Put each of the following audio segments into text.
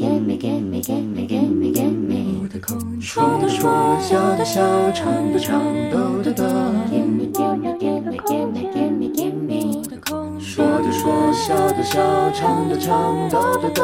我的空说的说，笑的笑，唱的唱，抖的抖。说的说，笑的笑，唱的唱，抖的抖。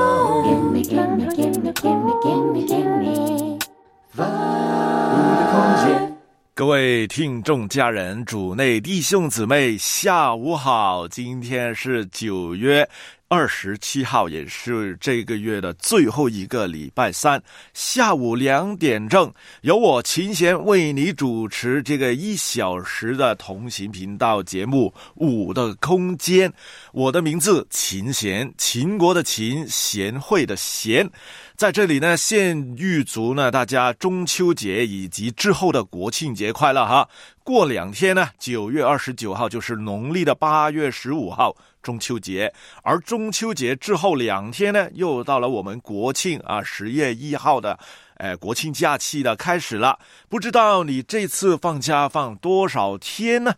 各位听众家人、主内弟兄姊妹，下午好！今天是九月二十七号，也是这个月的最后一个礼拜三下午两点正，由我秦贤为你主持这个一小时的同行频道节目《五的空间》。我的名字秦贤，秦国的秦，贤惠的贤。在这里呢，先预祝呢大家中秋节以及之后的国庆节快乐哈！过两天呢，九月二十九号就是农历的八月十五号中秋节，而中秋节之后两天呢，又到了我们国庆啊十月一号的，哎国庆假期的开始了。不知道你这次放假放多少天呢？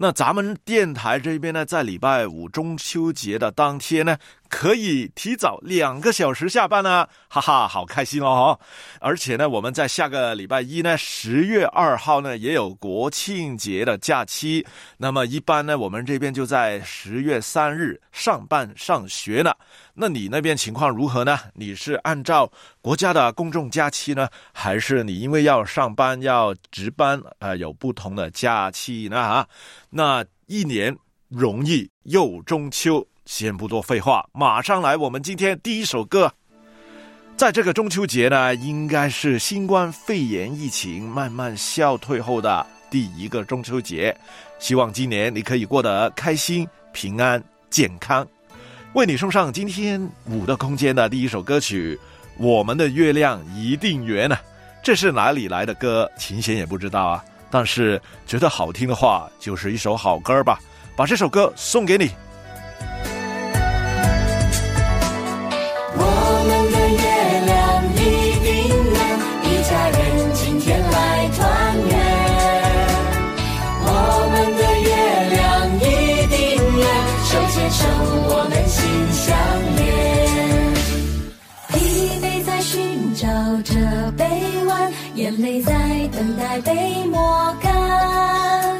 那咱们电台这边呢，在礼拜五中秋节的当天呢。可以提早两个小时下班呢，哈哈，好开心哦！而且呢，我们在下个礼拜一呢，十月二号呢，也有国庆节的假期。那么一般呢，我们这边就在十月三日上班上学呢。那你那边情况如何呢？你是按照国家的公众假期呢，还是你因为要上班要值班啊，有不同的假期呢？啊，那一年容易又中秋。先不多废话，马上来。我们今天第一首歌，在这个中秋节呢，应该是新冠肺炎疫情慢慢消退后的第一个中秋节。希望今年你可以过得开心、平安、健康。为你送上今天五的空间的第一首歌曲《我们的月亮一定圆》呢。这是哪里来的歌？琴弦也不知道啊。但是觉得好听的话，就是一首好歌吧。把这首歌送给你。在等待被抹干，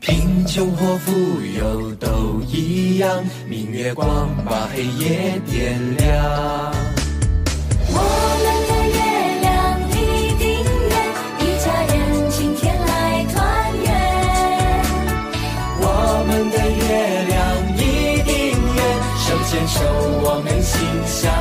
贫穷或富有都一样，明月光把黑夜点亮。我们的月亮一定圆，一家人今天来团圆。我们的月亮一定圆，手牵手我们心相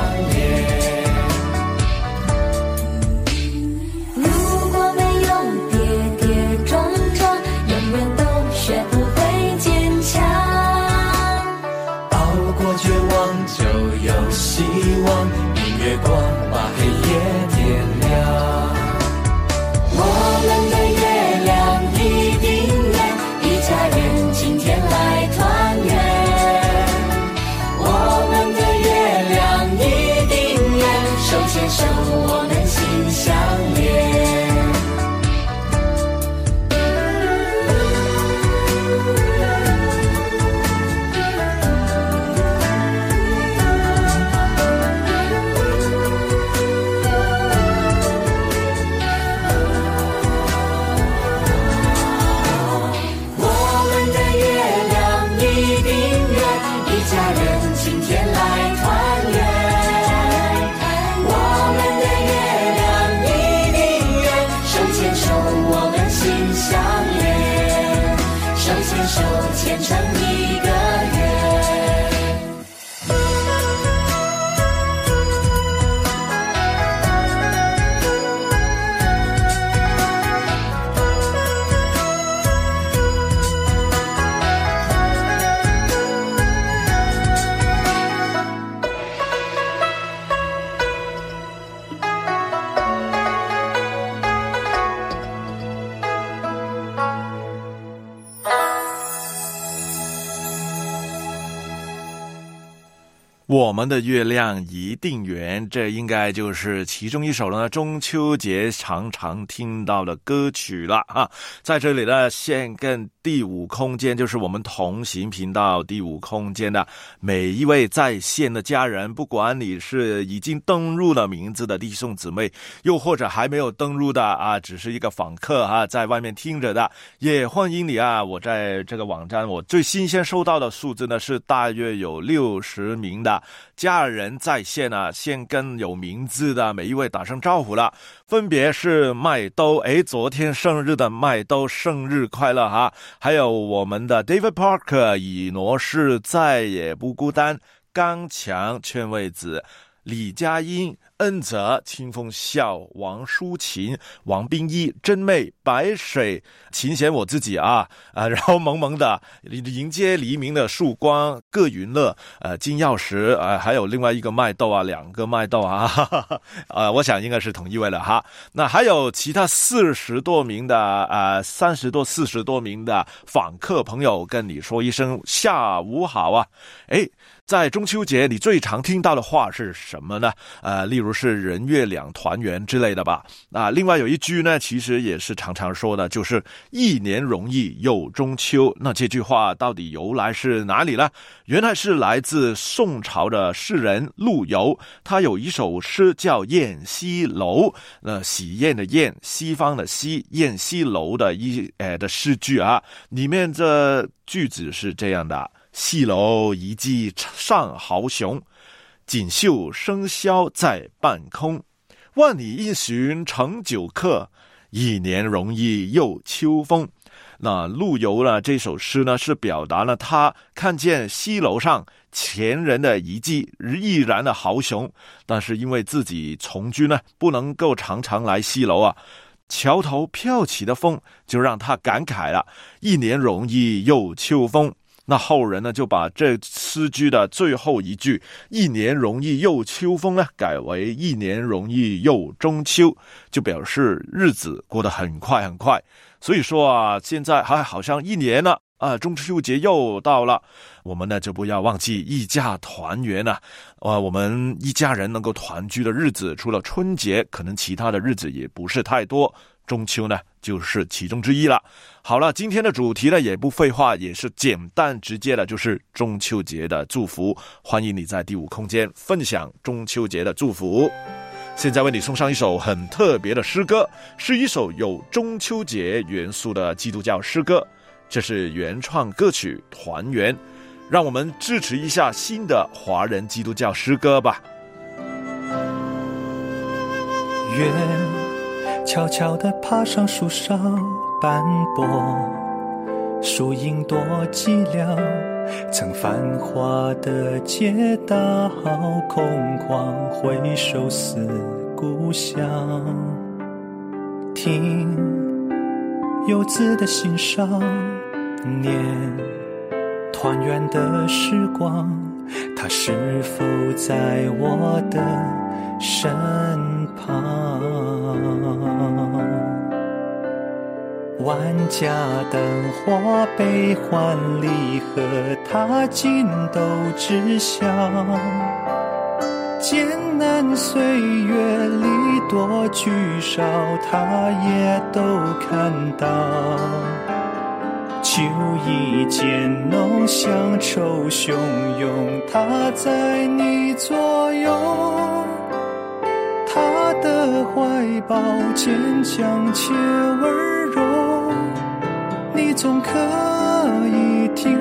我们的月亮一定圆，这应该就是其中一首呢中秋节常常听到的歌曲了啊！在这里呢，先跟第五空间，就是我们同行频道第五空间的每一位在线的家人，不管你是已经登录了名字的弟兄姊妹，又或者还没有登录的啊，只是一个访客啊，在外面听着的，也欢迎你啊！我在这个网站，我最新鲜收到的数字呢是大约有六十名的。家人在线啊，先跟有名字的每一位打声招呼了，分别是麦兜，哎，昨天生日的麦兜，生日快乐哈！还有我们的 David Parker，以挪士再也不孤单，刚强劝慰子，李佳音。恩泽、清风笑、王淑琴、王冰一、真妹、白水、琴弦，我自己啊啊，然后萌萌的迎接黎明的曙光，各云乐，呃，金钥匙，呃，还有另外一个麦豆啊，两个麦豆啊，哈哈哈，呃，我想应该是同一位了哈。那还有其他四十多名的，呃，三十多、四十多名的访客朋友，跟你说一声下午好啊，哎。在中秋节，你最常听到的话是什么呢？呃，例如是“人月两团圆”之类的吧。啊，另外有一句呢，其实也是常常说的，就是“一年容易又中秋”。那这句话到底由来是哪里呢？原来是来自宋朝的诗人陆游，他有一首诗叫《宴西楼》。那喜宴的宴，西方的西，宴西楼的一呃的诗句啊，里面这句子是这样的。戏楼一骑上豪雄，锦绣生肖在半空。万里一寻成酒客，一年容易又秋风。那陆游呢？这首诗呢，是表达了他看见西楼上前人的遗迹，毅然的豪雄。但是因为自己从军呢，不能够常常来西楼啊。桥头飘起的风，就让他感慨了：一年容易又秋风。那后人呢，就把这诗句的最后一句“一年容易又秋风”呢，改为“一年容易又中秋”，就表示日子过得很快很快。所以说啊，现在还好像一年了啊，中秋节又到了，我们呢就不要忘记一家团圆了。啊，我们一家人能够团聚的日子，除了春节，可能其他的日子也不是太多。中秋呢，就是其中之一了。好了，今天的主题呢，也不废话，也是简单直接的，就是中秋节的祝福。欢迎你在第五空间分享中秋节的祝福。现在为你送上一首很特别的诗歌，是一首有中秋节元素的基督教诗歌，这是原创歌曲《团圆》。让我们支持一下新的华人基督教诗歌吧。愿。悄悄地爬上树梢斑驳，树影多寂寥，曾繁华的街道空旷，回首思故乡，听游子的心上念团圆的时光，他是否在我的身旁？万家灯火悲欢离合，他尽都知晓。艰难岁月里多聚少，他也都看到。秋意渐浓，乡愁汹涌，他在你左右。他的怀抱坚强且温柔，你总可以听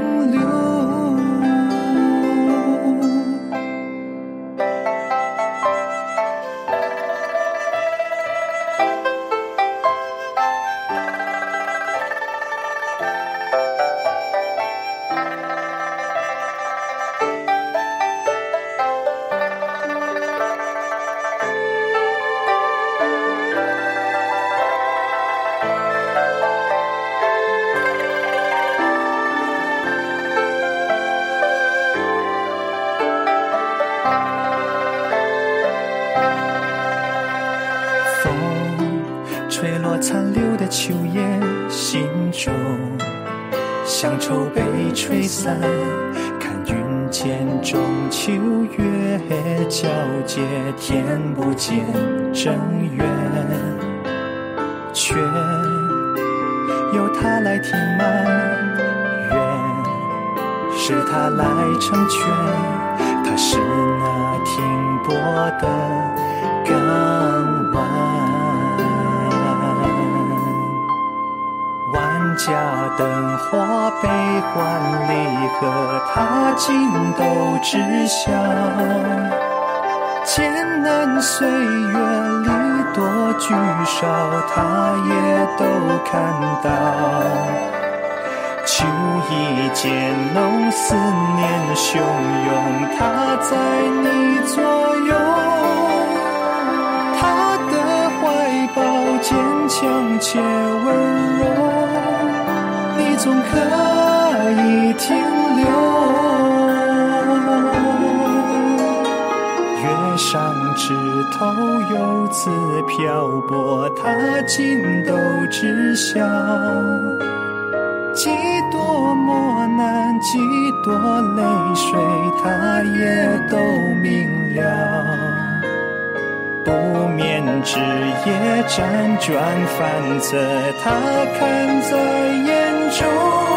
秋月皎洁，天不见正圆，却由他来填满，愿是他来成全，他是那停泊的港湾。家灯火悲欢离合，他尽都知晓。艰难岁月里多聚少，他也都看到。秋意渐浓，思念汹涌，他在你左右。他的怀抱坚强且温柔。总可以停留。月上枝头游子漂泊，他尽都知晓。几多磨难，几多泪水，他也都明了。不眠之夜辗转反侧，他看在眼中，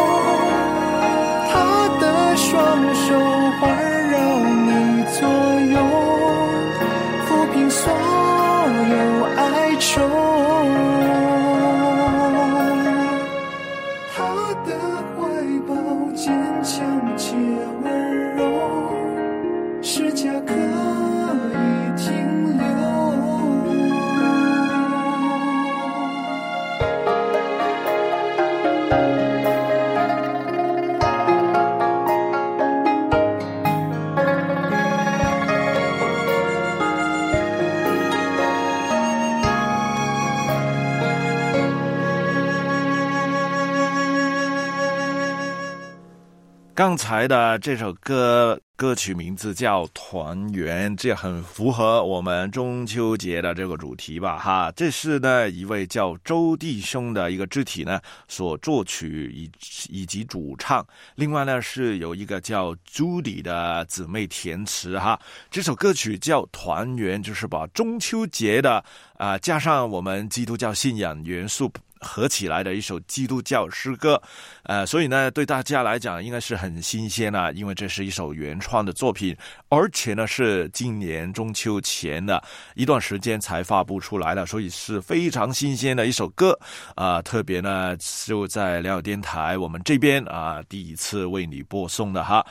才的这首歌歌曲名字叫《团圆》，这很符合我们中秋节的这个主题吧？哈，这是呢一位叫周弟兄的一个肢体呢所作曲以以及主唱，另外呢是有一个叫朱迪的姊妹填词哈。这首歌曲叫《团圆》，就是把中秋节的啊加上我们基督教信仰元素。合起来的一首基督教诗歌，呃，所以呢，对大家来讲应该是很新鲜啊，因为这是一首原创的作品，而且呢是今年中秋前的一段时间才发布出来的，所以是非常新鲜的一首歌啊。特别呢就在辽电台我们这边啊，第一次为你播送的哈。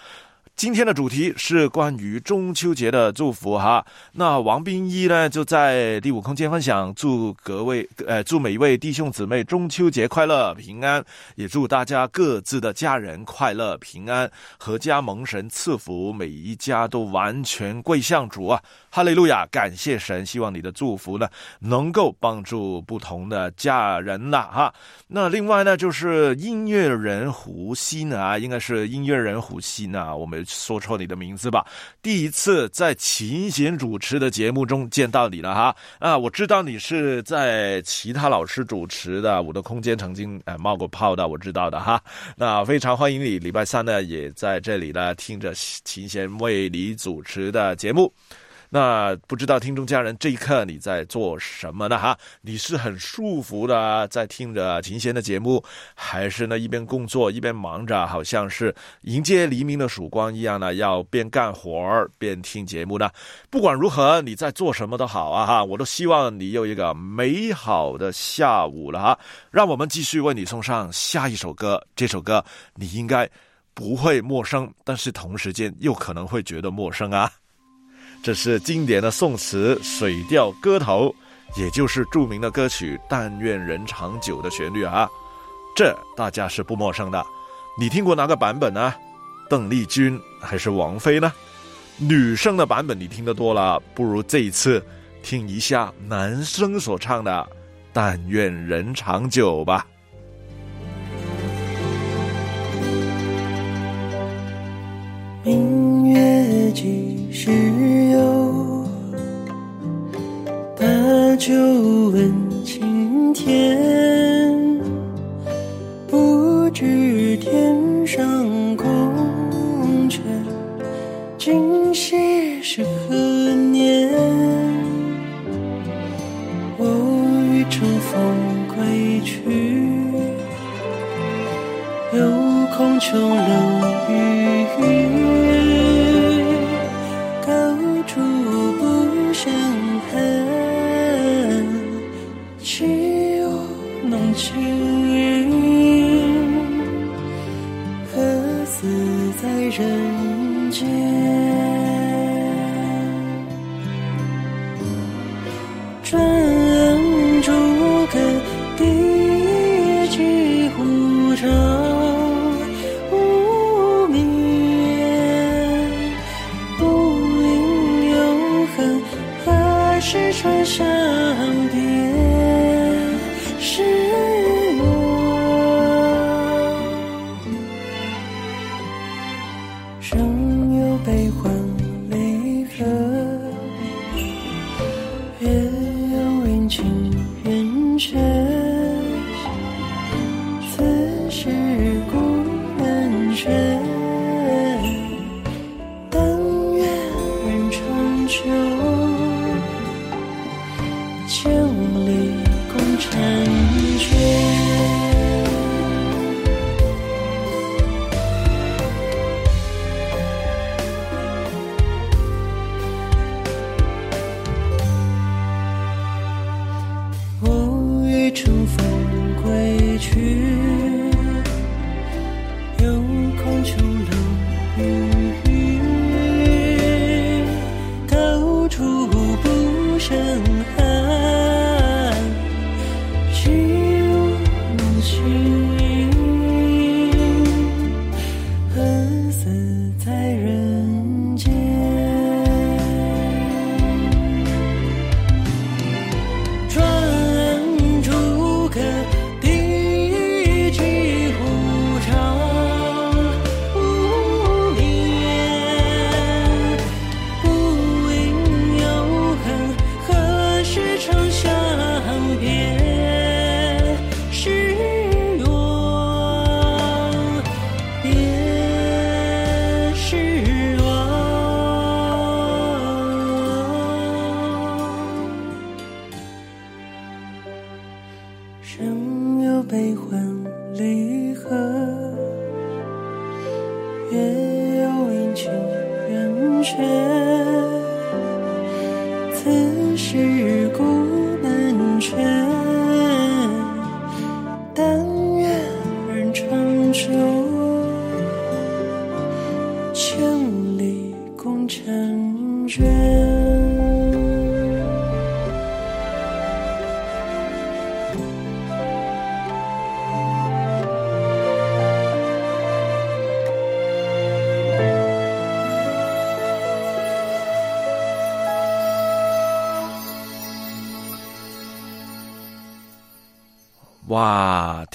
今天的主题是关于中秋节的祝福哈。那王冰一呢就在第五空间分享，祝各位呃祝每一位弟兄姊妹中秋节快乐平安，也祝大家各自的家人快乐平安，阖家蒙神赐福，每一家都完全归向主啊！哈利路亚，感谢神，希望你的祝福呢能够帮助不同的家人呐哈。那另外呢就是音乐人胡鑫啊，应该是音乐人胡鑫啊，我们。说错你的名字吧！第一次在琴弦主持的节目中见到你了哈啊！我知道你是在其他老师主持的《我的空间》曾经呃冒过泡的，我知道的哈。那非常欢迎你，礼拜三呢也在这里呢听着琴弦为你主持的节目。那不知道听众家人这一刻你在做什么呢？哈，你是很舒服的在听着琴弦的节目，还是呢一边工作一边忙着，好像是迎接黎明的曙光一样呢？要边干活儿边听节目呢？不管如何，你在做什么都好啊！哈，我都希望你有一个美好的下午了哈。让我们继续为你送上下一首歌，这首歌你应该不会陌生，但是同时间又可能会觉得陌生啊。这是经典的宋词《水调歌头》，也就是著名的歌曲《但愿人长久》的旋律啊，这大家是不陌生的。你听过哪个版本呢？邓丽君还是王菲呢？女生的版本你听得多了，不如这一次听一下男生所唱的《但愿人长久》吧。明月几只有把酒问青天不知天上宫阙今夕是何年？我欲乘风归去又恐琼楼玉宇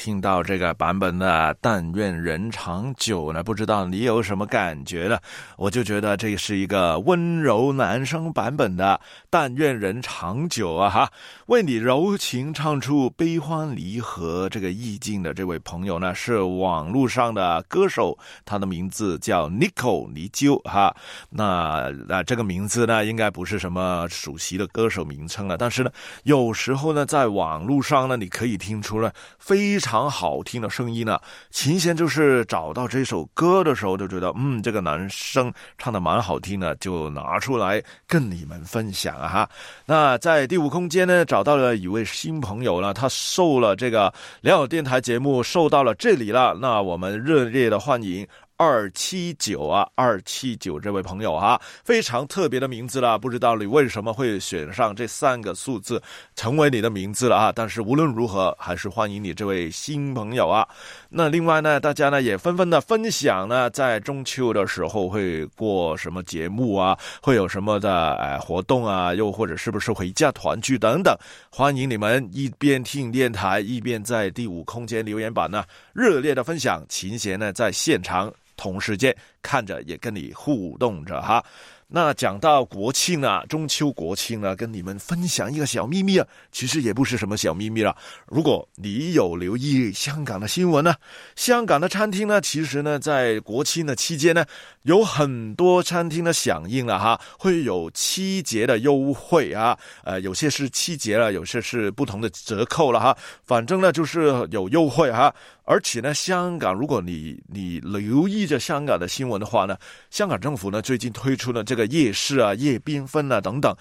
听到这个版本的“但愿人长久”呢，不知道你有什么感觉呢？我就觉得这是一个温柔男声版本的“但愿人长久”啊哈，为你柔情唱出悲欢离合这个意境的这位朋友呢，是网络上的歌手，他的名字叫 Nico 泥鳅哈。那那这个名字呢，应该不是什么熟悉的歌手名称了，但是呢，有时候呢，在网络上呢，你可以听出了。非常好听的声音呢。琴弦就是找到这首歌的时候，就觉得嗯，这个男生唱的蛮好听的，就拿出来跟你们分享啊哈。那在第五空间呢，找到了一位新朋友呢，他受了这个良友电台节目，受到了这里了。那我们热烈的欢迎。二七九啊，二七九这位朋友哈，非常特别的名字了，不知道你为什么会选上这三个数字成为你的名字了啊？但是无论如何，还是欢迎你这位新朋友啊。那另外呢，大家呢也纷纷的分享呢，在中秋的时候会过什么节目啊？会有什么的哎活动啊？又或者是不是回家团聚等等？欢迎你们一边听电台，一边在第五空间留言板呢热烈的分享。琴弦呢在现场。同时间看着也跟你互动着哈，那讲到国庆啊，中秋国庆呢，跟你们分享一个小秘密啊，其实也不是什么小秘密了。如果你有留意香港的新闻呢，香港的餐厅呢，其实呢，在国庆的期间呢，有很多餐厅的响应了哈，会有七节的优惠啊，呃，有些是七节了，有些是不同的折扣了哈，反正呢就是有优惠哈。而且呢，香港，如果你你留意着香港的新闻的话呢，香港政府呢最近推出了这个夜市啊、夜缤纷啊等等，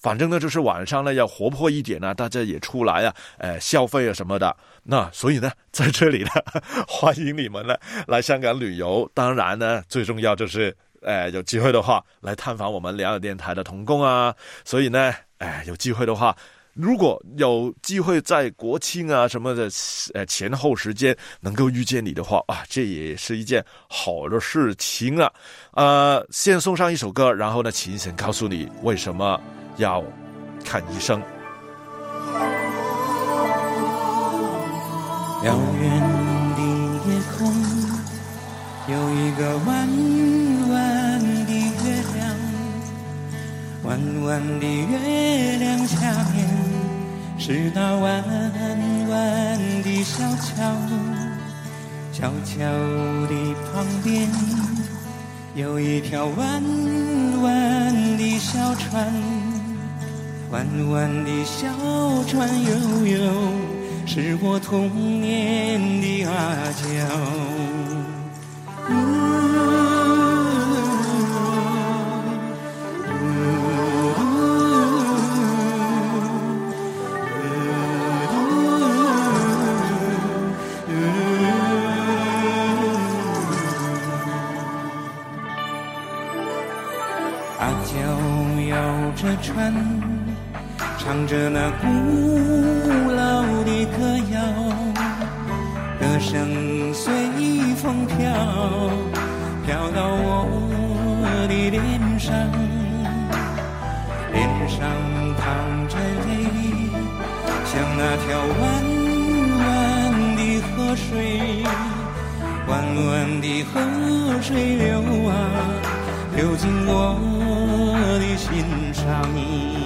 反正呢就是晚上呢要活泼一点啊，大家也出来啊，呃，消费啊什么的。那所以呢，在这里呢，欢迎你们呢来香港旅游。当然呢，最重要就是，呃，有机会的话来探访我们两岸电台的同工啊。所以呢，哎，有机会的话。如果有机会在国庆啊什么的呃前后时间能够遇见你的话啊，这也是一件好的事情啊。呃，先送上一首歌，然后呢，请神告诉你为什么要看医生。遥远的夜空有一个弯弯的月亮，弯弯的月亮下。是那弯弯的小桥，小桥的旁边有一条弯弯的小船，弯弯的小船悠悠，是我童年的阿娇。船唱着那古老的歌谣，歌声随风飘，飘到我的脸上，脸上淌着泪，像那条弯弯的河水，弯弯的河水流啊，流进我欣赏你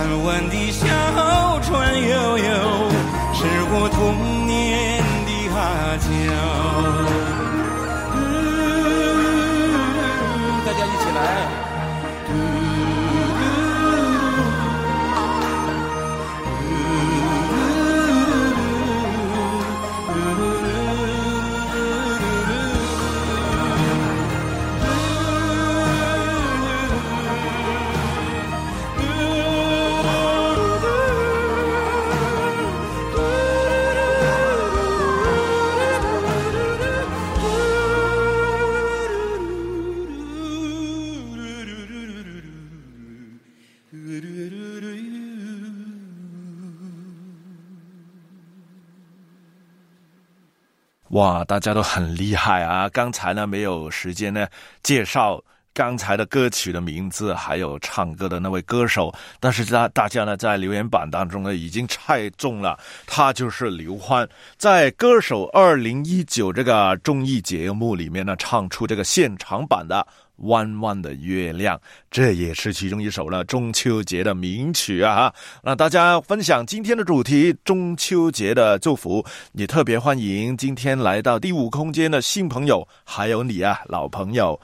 弯弯的小船悠悠哇，大家都很厉害啊！刚才呢没有时间呢介绍刚才的歌曲的名字，还有唱歌的那位歌手，但是大大家呢在留言板当中呢已经猜中了，他就是刘欢，在《歌手二零一九》这个综艺节目里面呢唱出这个现场版的。弯弯的月亮，这也是其中一首了中秋节的名曲啊！那大家分享今天的主题中秋节的祝福，也特别欢迎今天来到第五空间的新朋友，还有你啊，老朋友。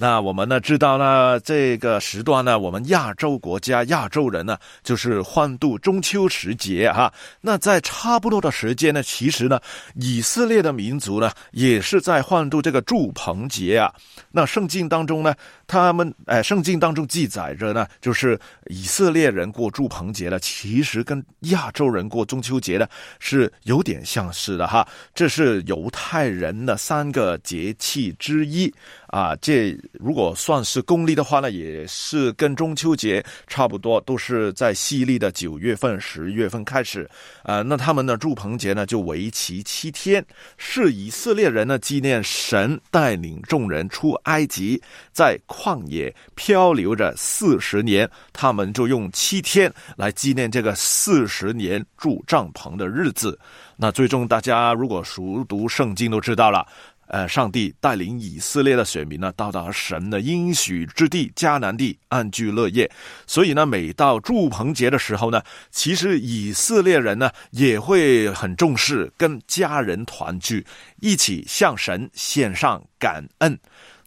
那我们呢知道呢，这个时段呢，我们亚洲国家、亚洲人呢，就是欢度中秋时节哈。那在差不多的时间呢，其实呢，以色列的民族呢，也是在欢度这个祝棚节啊。那圣经当中呢。他们哎，圣经当中记载着呢，就是以色列人过祝棚节呢，其实跟亚洲人过中秋节呢是有点相似的哈。这是犹太人的三个节气之一啊。这如果算是公历的话呢，也是跟中秋节差不多，都是在西历的九月份、十月份开始啊。那他们的祝棚节呢，就为期七天，是以色列人呢纪念神带领众人出埃及，在。旷野漂流着四十年，他们就用七天来纪念这个四十年住帐篷的日子。那最终，大家如果熟读圣经都知道了，呃，上帝带领以色列的选民呢，到达神的应许之地迦南地，安居乐业。所以呢，每到祝棚节的时候呢，其实以色列人呢也会很重视跟家人团聚，一起向神献上感恩。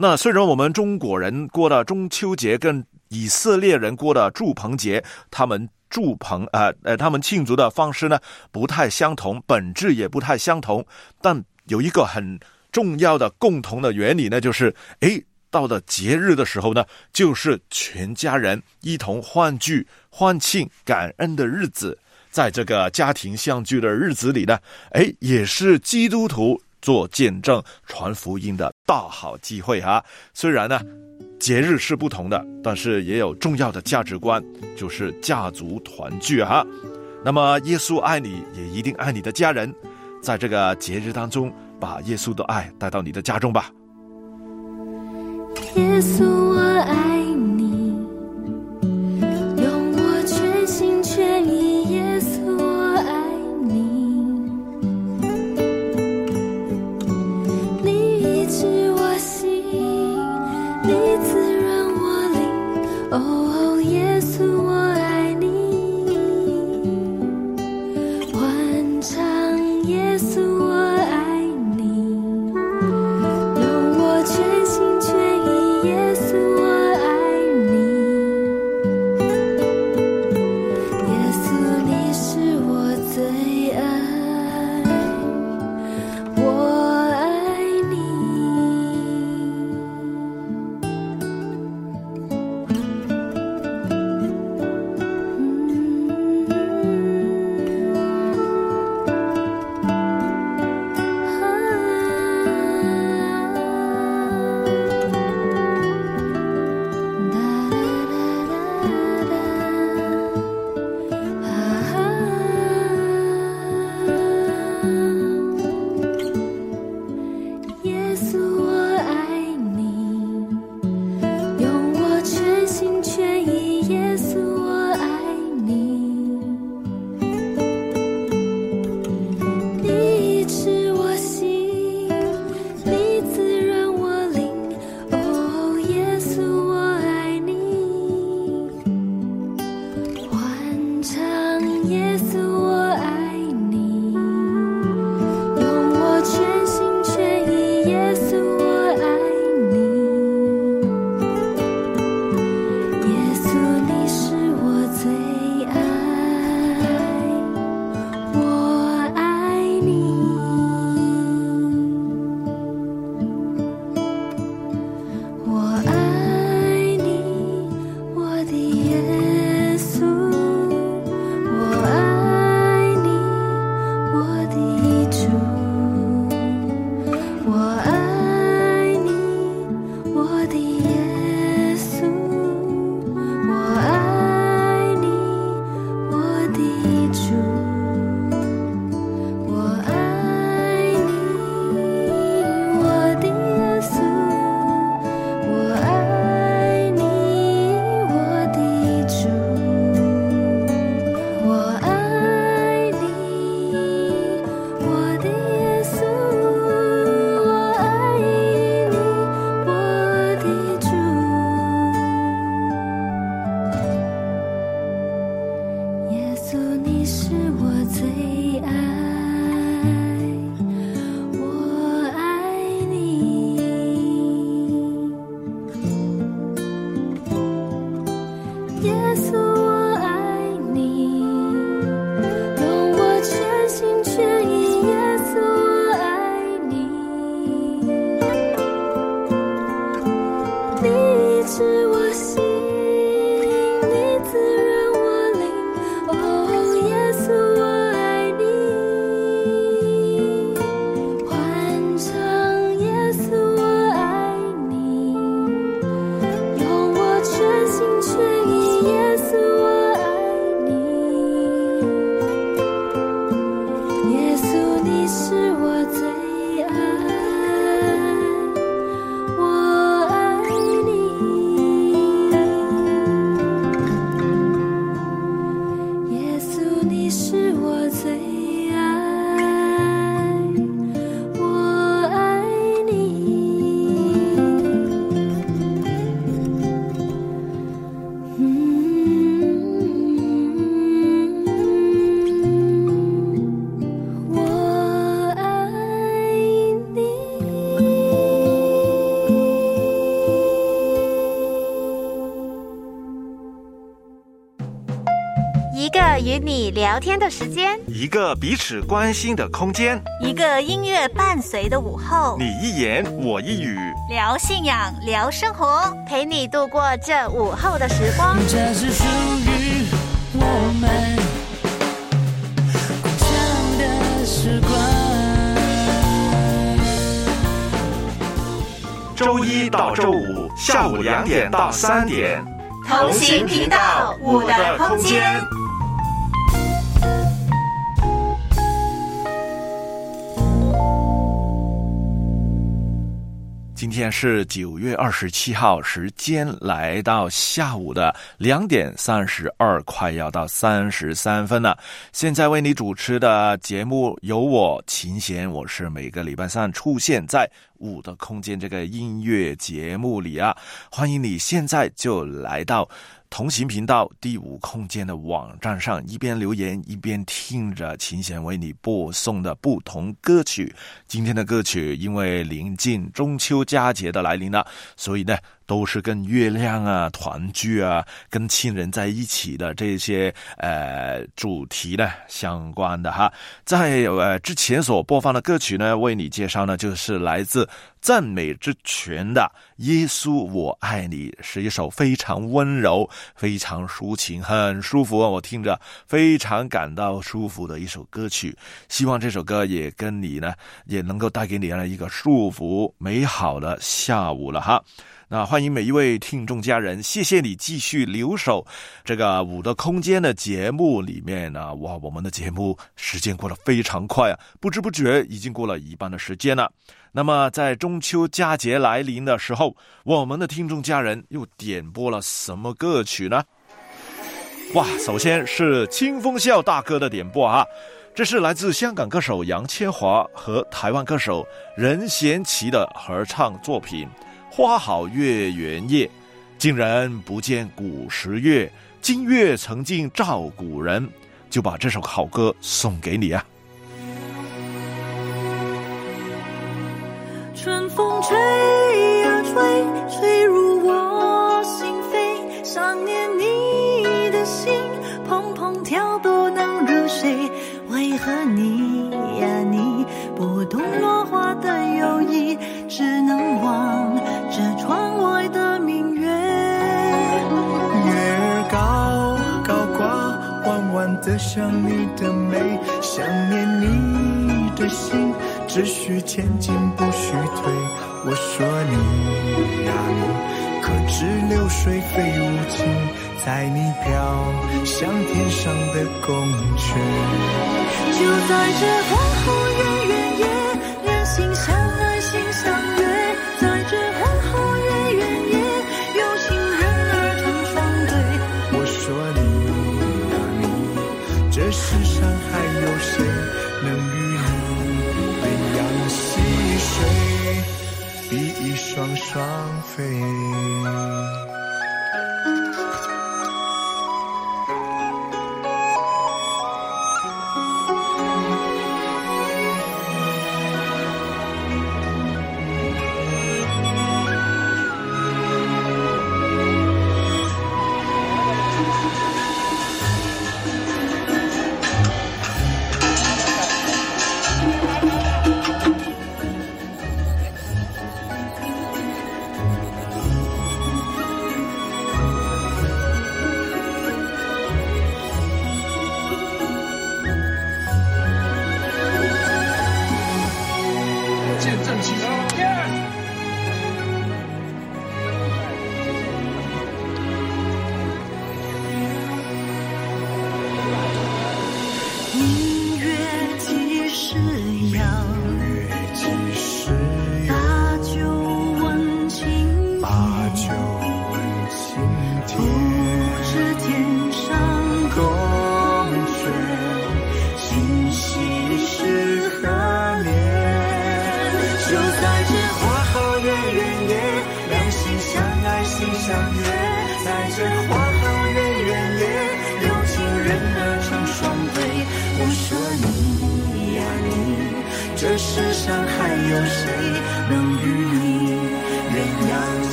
那虽然我们中国人过的中秋节跟以色列人过的祝棚节，他们祝棚呃呃，他们庆祝的方式呢不太相同，本质也不太相同，但有一个很重要的共同的原理呢，就是诶，到了节日的时候呢，就是全家人一同欢聚、欢庆、感恩的日子，在这个家庭相聚的日子里呢，诶，也是基督徒。做见证、传福音的大好机会哈！虽然呢，节日是不同的，但是也有重要的价值观，就是家族团聚哈。那么，耶稣爱你，也一定爱你的家人，在这个节日当中，把耶稣的爱带到你的家中吧。耶稣，我爱你，你聊天的时间，一个彼此关心的空间，一个音乐伴随的午后，你一言我一语，聊信仰，聊生活，陪你度过这午后的时光。这是属于我们。共享的时光。周一到周五下午两点到三点，同行频道我的空间。是九月二十七号，时间来到下午的两点三十二，快要到三十三分了。现在为你主持的节目有我琴弦，我是每个礼拜三出现在五的空间这个音乐节目里啊，欢迎你现在就来到。同行频道第五空间的网站上，一边留言一边听着琴弦为你播送的不同歌曲。今天的歌曲因为临近中秋佳节的来临了，所以呢。都是跟月亮啊、团聚啊、跟亲人在一起的这些呃主题呢相关的哈。在呃之前所播放的歌曲呢，为你介绍呢，就是来自赞美之泉的《耶稣我爱你》，是一首非常温柔、非常抒情、很舒服，我听着非常感到舒服的一首歌曲。希望这首歌也跟你呢，也能够带给你一个舒服美好的下午了哈。那欢迎每一位听众家人，谢谢你继续留守这个五的空间的节目里面呢。哇，我们的节目时间过得非常快啊，不知不觉已经过了一半的时间了。那么在中秋佳节来临的时候，我们的听众家人又点播了什么歌曲呢？哇，首先是清风笑大哥的点播啊，这是来自香港歌手杨千华和台湾歌手任贤齐的合唱作品。花好月圆夜，竟然不见古时月。今月曾经照古人，就把这首好歌送给你啊！春风吹呀吹，吹入我心扉。想念你的心，怦怦跳，不能入睡。为何你呀你，不懂落花的忧意，只能望。弯弯的想你的美，想念你的心，只许前进不许退。我说你呀你，可知流水非无情，在你飘向天上的宫阙。就在这花好月圆比翼双双飞。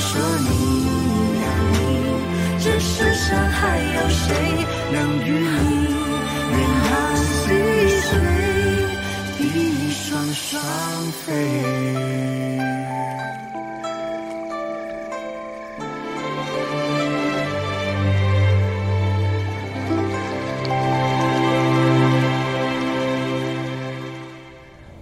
说你呀你，这世上还有谁能与你鸳鸯戏水，比翼双双飞？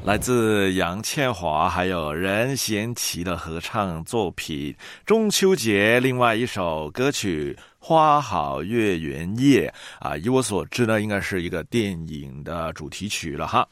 来自杨倩华还有任贤齐的合唱作品《中秋节》，另外一首歌曲《花好月圆夜》啊，以我所知呢，应该是一个电影的主题曲了哈。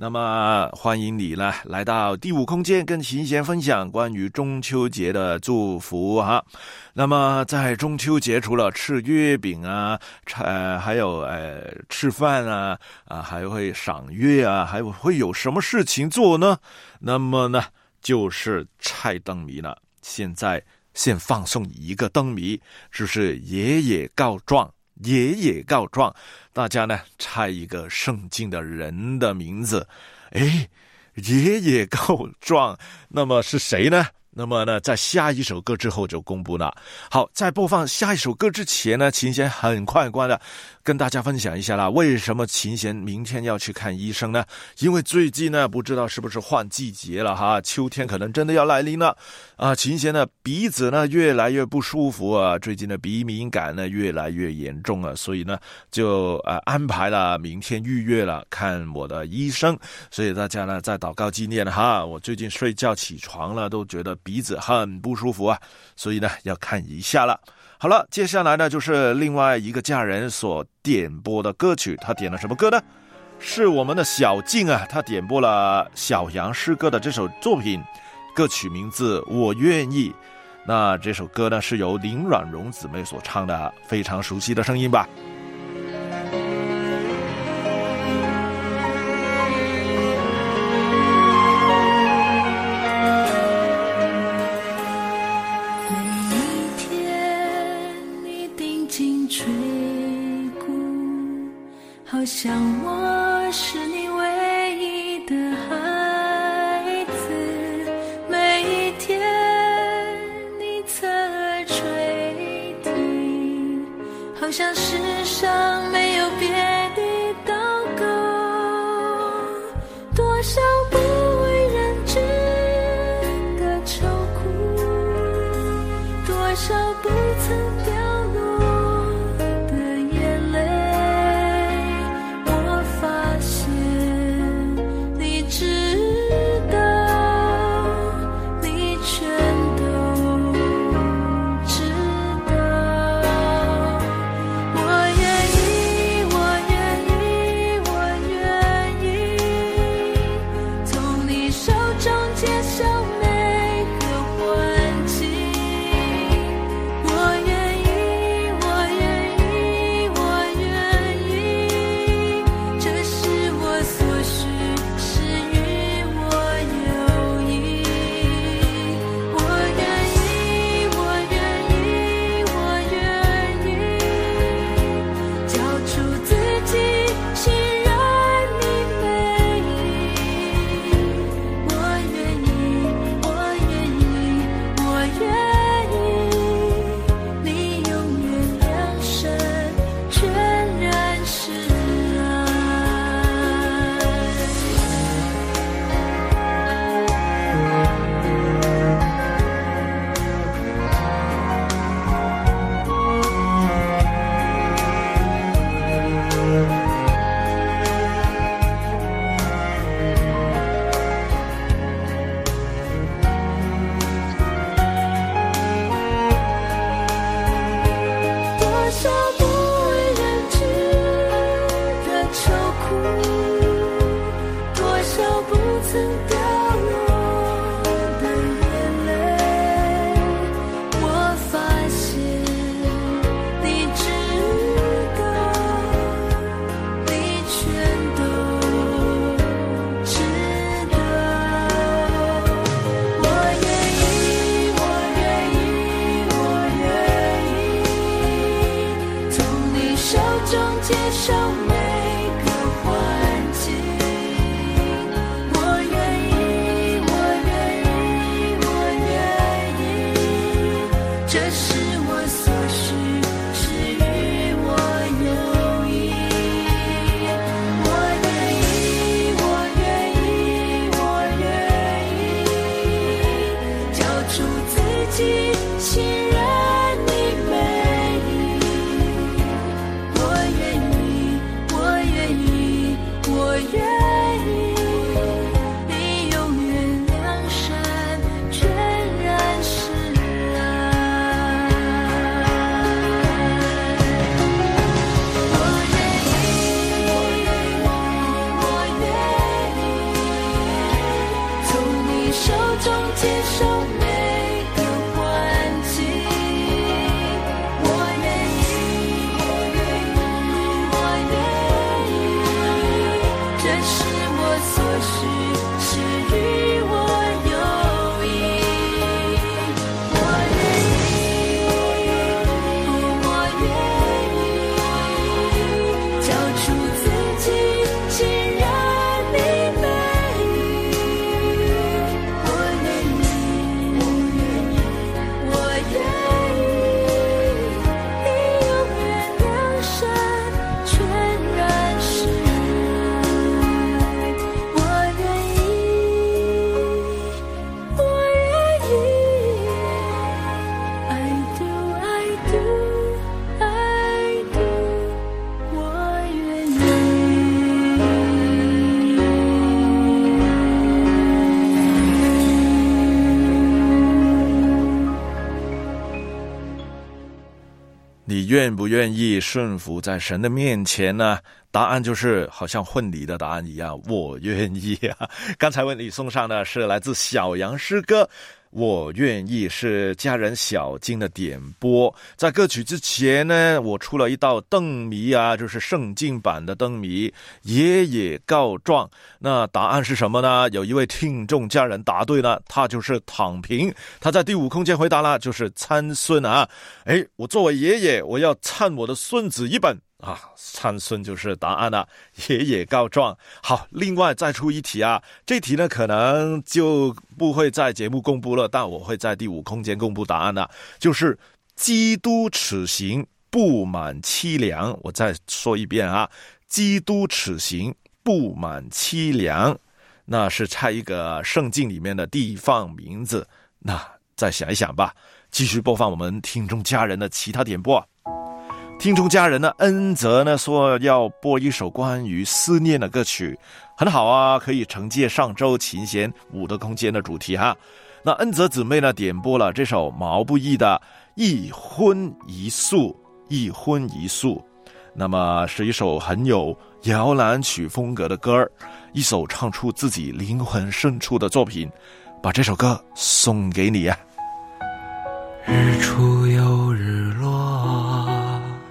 那么欢迎你呢，来到第五空间，跟琴弦分享关于中秋节的祝福哈。那么在中秋节，除了吃月饼啊，呃，还有呃吃饭啊，啊，还会赏月啊，还会有什么事情做呢？那么呢，就是猜灯谜了。现在先放送一个灯谜，就是爷爷告状。爷爷告状，大家呢猜一个圣经的人的名字。哎，爷爷告状，那么是谁呢？那么呢，在下一首歌之后就公布了。好，在播放下一首歌之前呢，琴弦很快关了。跟大家分享一下啦，为什么琴弦明天要去看医生呢？因为最近呢，不知道是不是换季节了哈，秋天可能真的要来临了啊。琴弦的鼻子呢越来越不舒服啊，最近的鼻敏感呢越来越严重了，所以呢就呃安排了明天预约了看我的医生。所以大家呢在祷告纪念哈，我最近睡觉起床了都觉得鼻子很不舒服啊，所以呢要看一下了。好了，接下来呢就是另外一个家人所点播的歌曲，他点了什么歌呢？是我们的小静啊，他点播了小杨诗歌的这首作品，歌曲名字《我愿意》。那这首歌呢是由林软荣姊妹所唱的，非常熟悉的声音吧。像我愿意顺服在神的面前呢？答案就是好像婚礼的答案一样，我愿意啊！刚才为你送上的是来自小杨诗歌。我愿意是家人小金的点播。在歌曲之前呢，我出了一道灯谜啊，就是圣经版的灯谜。爷爷告状，那答案是什么呢？有一位听众家人答对了，他就是躺平。他在第五空间回答了，就是参孙啊。哎，我作为爷爷，我要参我的孙子一本。啊，参孙就是答案了。爷爷告状。好，另外再出一题啊，这题呢可能就不会在节目公布了，但我会在第五空间公布答案了。就是基督此行布满凄凉。我再说一遍啊，基督此行布满凄凉，那是猜一个圣经里面的地方名字。那再想一想吧。继续播放我们听众家人的其他点播。听众家人呢，恩泽呢说要播一首关于思念的歌曲，很好啊，可以承接上周琴弦五的空间的主题哈。那恩泽姊妹呢点播了这首毛不易的《一荤一素》，一荤一素，那么是一首很有摇篮曲风格的歌儿，一首唱出自己灵魂深处的作品，把这首歌送给你呀、日出又日落，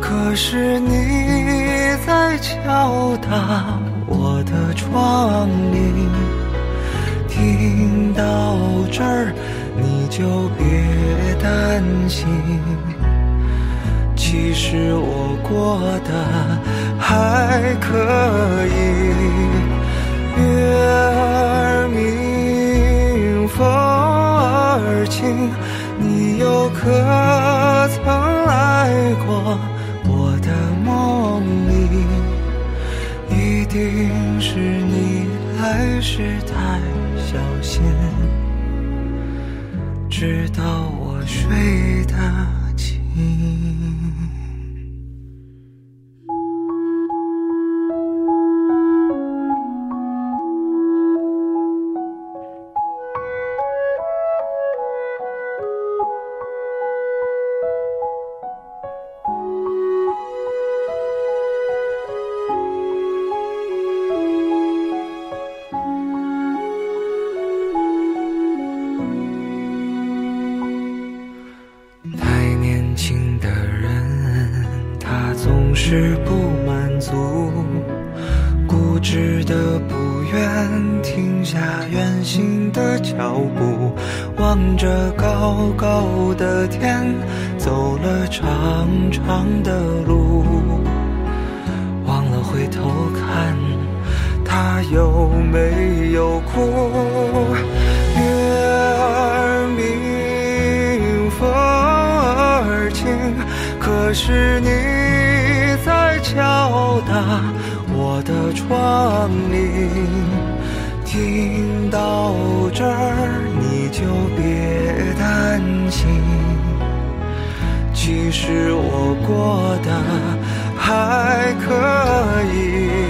可是你在敲打我的窗棂。听到这儿，你就别担心，其实我过得还可以。月儿明，风儿轻，你又可曾来过我的梦里？一定是你来时太小心，直到我睡。的的窗棂。听到这儿，你就别担心，其实我过得还可以。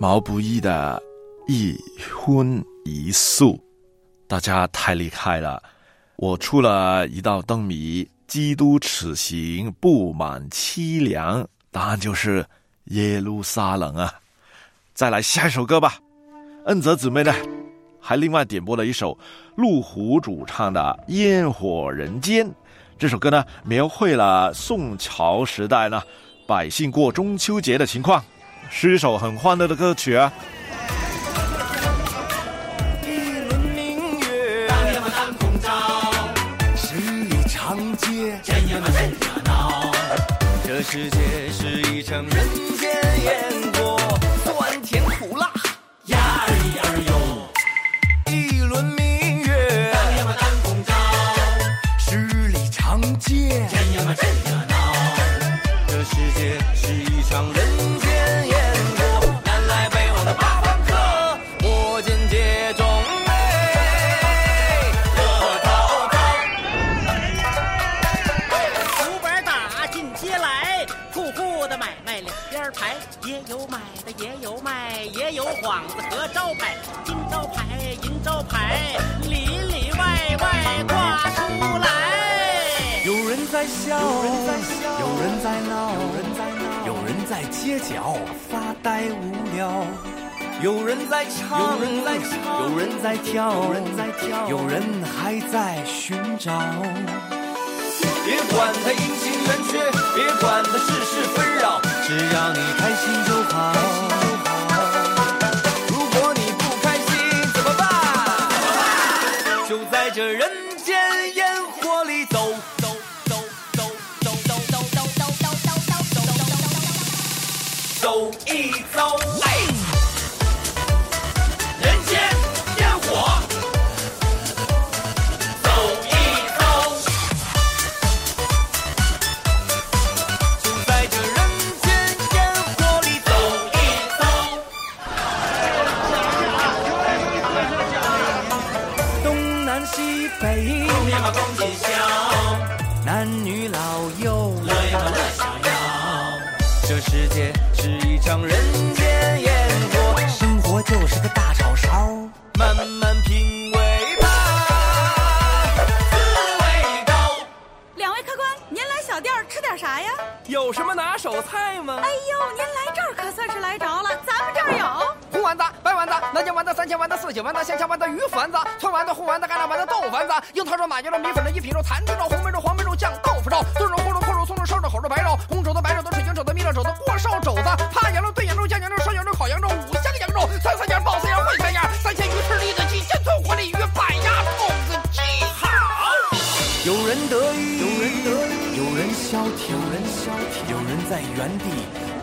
毛不易的。一荤一素，大家太厉害了！我出了一道灯谜：基督此行布满凄凉，答案就是耶路撒冷啊！再来下一首歌吧。恩泽姊妹呢，还另外点播了一首路虎主唱的《烟火人间》。这首歌呢，描绘了宋朝时代呢百姓过中秋节的情况，是一首很欢乐的歌曲啊。这世界是一场人间烟在笑，有人在笑，有人在闹，有人在闹，有人在街角发呆无聊。有人在唱，有人在唱，有人在跳，有人在跳，有人还在寻找。别管他阴晴圆缺，别管他世事纷扰，只要你开心就好。这人走一走。小店吃点啥呀？有什么拿手菜吗？哎呦，您来这儿可算是来着了，咱们这儿有红丸子、白丸子、南京丸子、三鲜丸子、四喜丸子、鲜香丸子、鱼丸子、汆丸子、红丸子、干辣丸子、豆丸子、樱桃肉、马家肉、米粉的一品肉、坛子肉、红梅肉、黄梅肉酱、豆腐肉、炖肉、烩肉、扣肉、松肉、烧肉、烤肉、白肉、红肘子、白肘子、水晶肘子、蜜肉肘子、锅烧肘子、扒羊肉、炖羊肉、酱羊肉、烧羊肉、烤羊肉、五。有人消停，有人在原地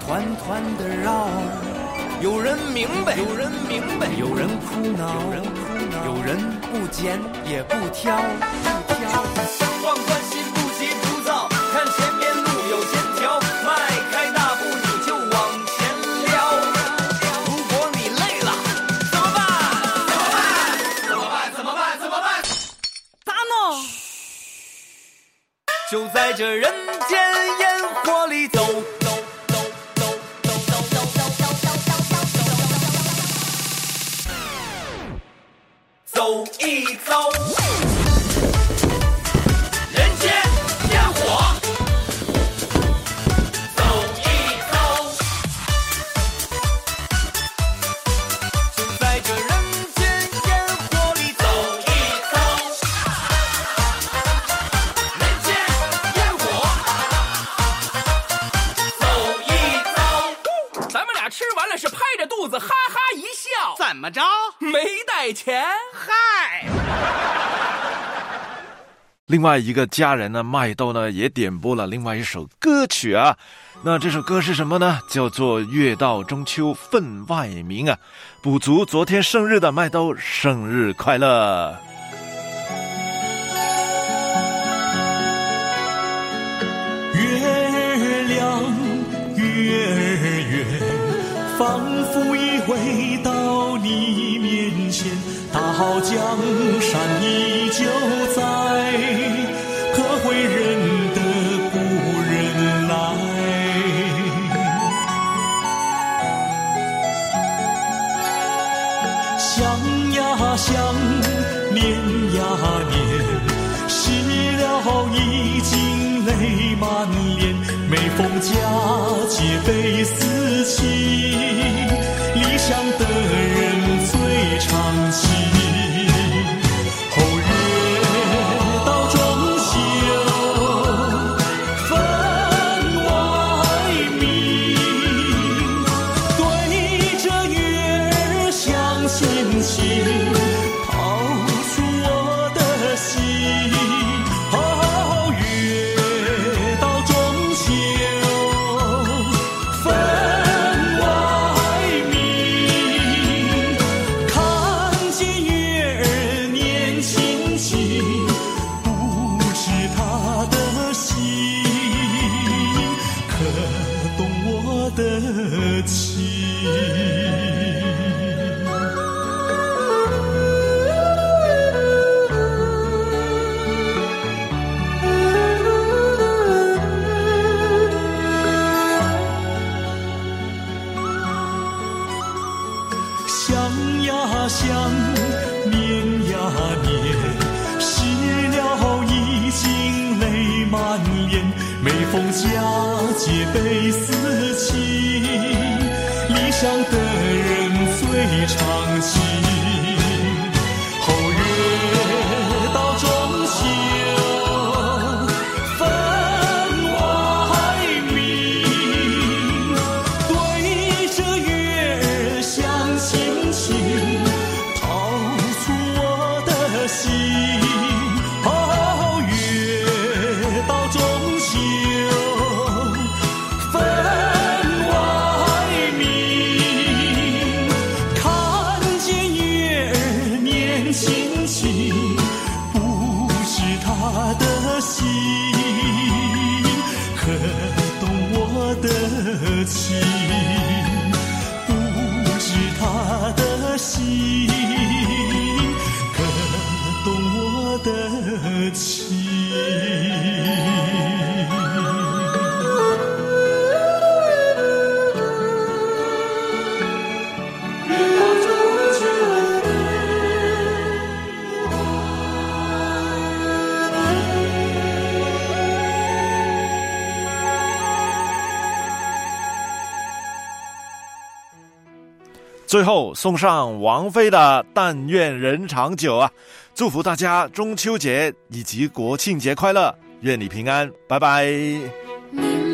团团的绕，有人明白，有人明白，有人苦恼，有人苦恼，有人不捡也不挑，不挑。一另外一个家人呢，麦豆呢也点播了另外一首歌曲啊。那这首歌是什么呢？叫做《月到中秋分外明》啊。补足昨天生日的麦豆，生日快乐！月亮月儿圆，仿佛一回到。好江山依旧在，可会认得故人来？想呀想，念呀念，事了已经泪满脸，每逢佳节倍思亲，理想的人最长情。每逢佳节倍思亲，离乡的人最长情。最后送上王菲的《但愿人长久》啊，祝福大家中秋节以及国庆节快乐，愿你平安，拜拜。